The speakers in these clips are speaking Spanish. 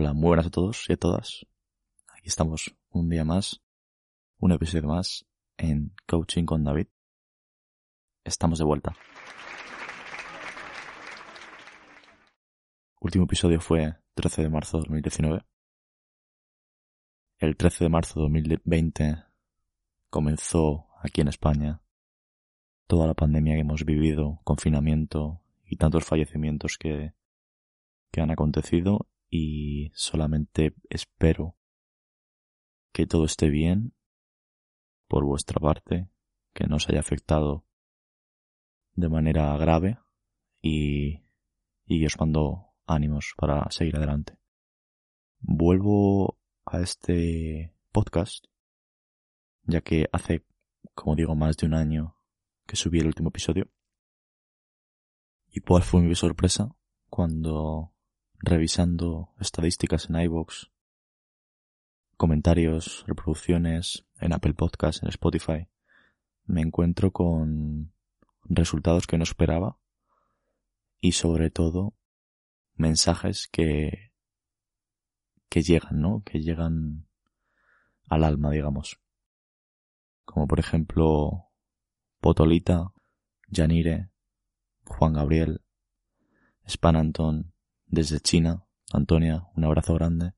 Hola, muy buenas a todos y a todas. Aquí estamos un día más, un episodio más en Coaching con David. Estamos de vuelta. Último episodio fue 13 de marzo de 2019. El 13 de marzo de 2020 comenzó aquí en España toda la pandemia que hemos vivido, confinamiento y tantos fallecimientos que, que han acontecido y solamente espero que todo esté bien por vuestra parte, que no os haya afectado de manera grave y, y os mando ánimos para seguir adelante. Vuelvo a este podcast, ya que hace, como digo, más de un año que subí el último episodio. ¿Y cuál fue mi sorpresa cuando revisando estadísticas en iVoox, comentarios, reproducciones en Apple Podcasts, en Spotify, me encuentro con resultados que no esperaba y sobre todo mensajes que que llegan, ¿no? Que llegan al alma, digamos. Como por ejemplo Potolita, Yanire, Juan Gabriel, Span Anton, desde China, Antonia, un abrazo grande,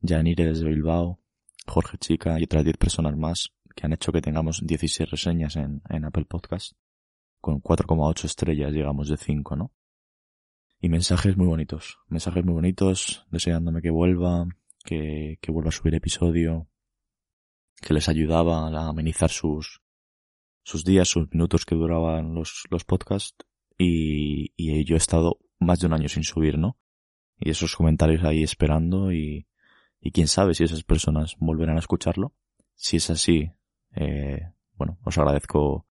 Yanire desde Bilbao, Jorge Chica y otras 10 personas más que han hecho que tengamos 16 reseñas en, Apple Podcast. Con 4,8 estrellas llegamos de 5, ¿no? Y mensajes muy bonitos, mensajes muy bonitos, deseándome que vuelva, que, que vuelva a subir episodio, que les ayudaba a amenizar sus, sus días, sus minutos que duraban los, los podcasts. Y, y yo he estado más de un año sin subir, ¿no? Y esos comentarios ahí esperando y, quién sabe si esas personas volverán a escucharlo. Si es así, eh, bueno, os agradezco,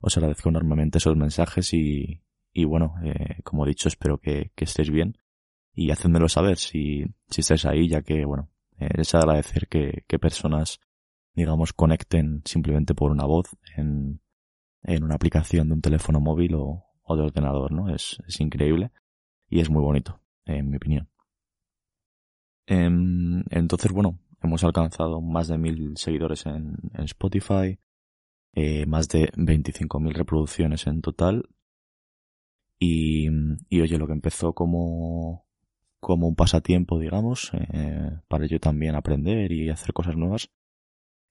os agradezco enormemente esos mensajes y, y bueno, eh, como he dicho, espero que, que estéis bien y hacedmelo saber si, si estáis ahí, ya que, bueno, eh, es agradecer que, que personas, digamos, conecten simplemente por una voz en, en una aplicación de un teléfono móvil o, o de ordenador, ¿no? Es, es increíble y es muy bonito, en mi opinión. Em, entonces, bueno, hemos alcanzado más de mil seguidores en, Spotify, eh, más de 25.000 reproducciones en total. Y, y oye, lo que empezó como, como un pasatiempo, digamos, eh, para yo también aprender y hacer cosas nuevas,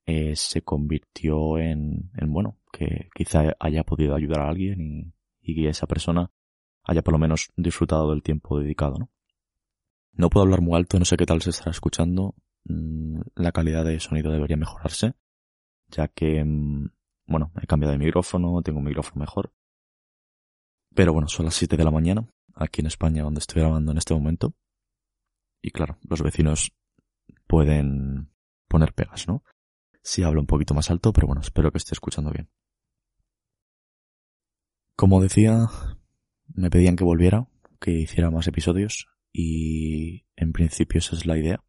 eh, se convirtió en, en, bueno, que quizá haya podido ayudar a alguien y, y que esa persona haya por lo menos disfrutado del tiempo dedicado, ¿no? No puedo hablar muy alto, no sé qué tal se estará escuchando. Mm, la calidad de sonido debería mejorarse, ya que, mm, bueno, he cambiado de micrófono, tengo un micrófono mejor. Pero bueno, son las 7 de la mañana, aquí en España, donde estoy grabando en este momento. Y claro, los vecinos pueden poner pegas, ¿no? Si hablo un poquito más alto, pero bueno, espero que esté escuchando bien. Como decía, me pedían que volviera, que hiciera más episodios y en principio esa es la idea.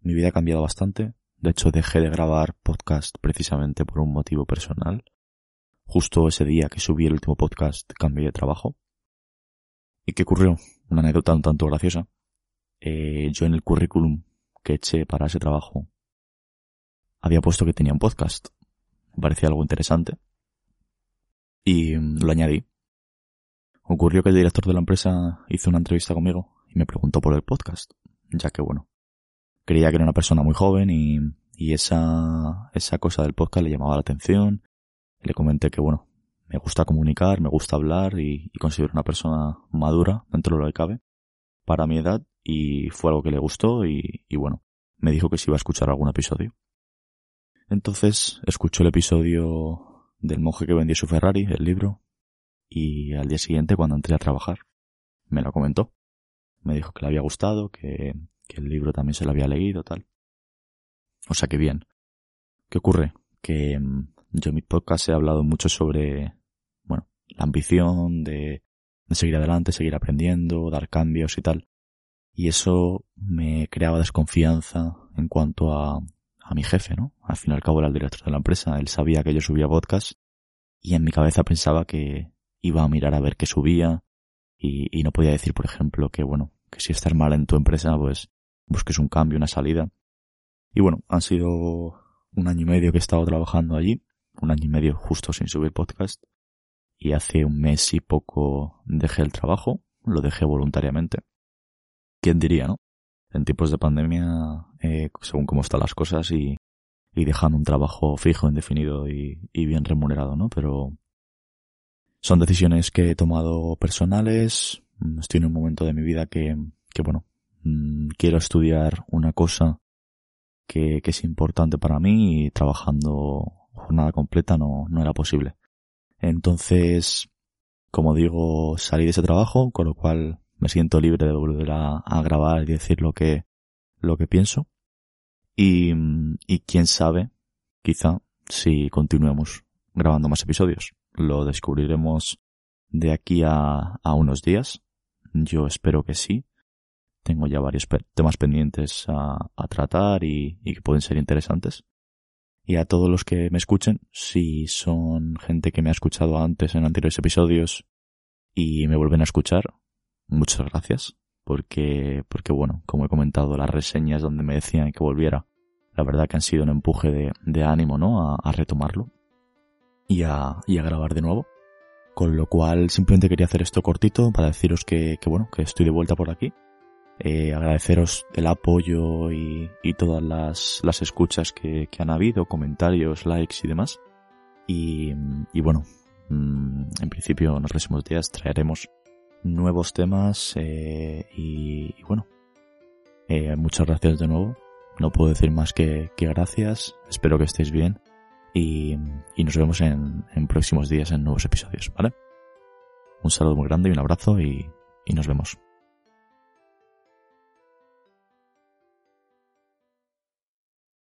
Mi vida ha cambiado bastante. De hecho, dejé de grabar podcast precisamente por un motivo personal. Justo ese día que subí el último podcast cambié de trabajo. ¿Y qué ocurrió? Una anécdota un tanto graciosa. Eh, yo en el currículum que eché para ese trabajo había puesto que tenía un podcast. Me parecía algo interesante. Y lo añadí. Ocurrió que el director de la empresa hizo una entrevista conmigo y me preguntó por el podcast, ya que bueno, creía que era una persona muy joven y, y esa, esa cosa del podcast le llamaba la atención. Le comenté que bueno, me gusta comunicar, me gusta hablar y, considero una persona madura dentro de lo que cabe para mi edad y fue algo que le gustó y, y bueno, me dijo que si iba a escuchar algún episodio. Entonces escuchó el episodio del monje que vendió su Ferrari, el libro, y al día siguiente cuando entré a trabajar me lo comentó. Me dijo que le había gustado, que, el libro también se lo había leído, tal. O sea que bien. ¿Qué ocurre? Que mm, yo en mi podcast he hablado mucho sobre, bueno, la ambición de, de seguir adelante, seguir aprendiendo, dar cambios y tal. Y eso me creaba desconfianza en cuanto a, a mi jefe, ¿no? Al fin y al cabo era el director de la empresa, él sabía que yo subía podcast y en mi cabeza pensaba que, iba a mirar a ver qué subía y, y no podía decir, por ejemplo, que bueno, que si estás mal en tu empresa, pues busques un cambio, una salida. Y bueno, han sido un año y medio que he estado trabajando allí, un año y medio justo sin subir podcast, y hace un mes y poco dejé el trabajo, lo dejé voluntariamente. ¿Quién diría, no? En tiempos de pandemia, eh, según cómo están las cosas y, y dejando un trabajo fijo, indefinido y, y bien remunerado, ¿no? Pero son decisiones que he tomado personales. Estoy en un momento de mi vida que, que bueno, mm, quiero estudiar una cosa que, que es importante para mí y trabajando jornada completa no, no era posible. Entonces, como digo, salí de ese trabajo, con lo cual me siento libre de volver a, a grabar y decir lo que, lo que pienso. Y, y quién sabe, quizá, si continuemos grabando más episodios. Lo descubriremos de aquí a, a unos días. Yo espero que sí. Tengo ya varios temas pendientes a, a tratar y, y, que pueden ser interesantes. Y a todos los que me escuchen, si son gente que me ha escuchado antes en anteriores episodios y me vuelven a escuchar, muchas gracias. Porque, porque bueno, como he comentado, las reseñas donde me decían que volviera, la verdad que han sido un empuje de, de ánimo, ¿no? A, a retomarlo y a, y a grabar de nuevo. Con lo cual simplemente quería hacer esto cortito para deciros que, que bueno, que estoy de vuelta por aquí. Eh, agradeceros el apoyo y, y todas las, las escuchas que, que, han habido, comentarios, likes y demás. Y, y bueno, mmm, en principio en los próximos días traeremos nuevos temas eh, y, y, bueno, eh, muchas gracias de nuevo. No puedo decir más que, que gracias. Espero que estéis bien y, y nos vemos en, en, próximos días en nuevos episodios, ¿vale? Un saludo muy grande y un abrazo y, y nos vemos.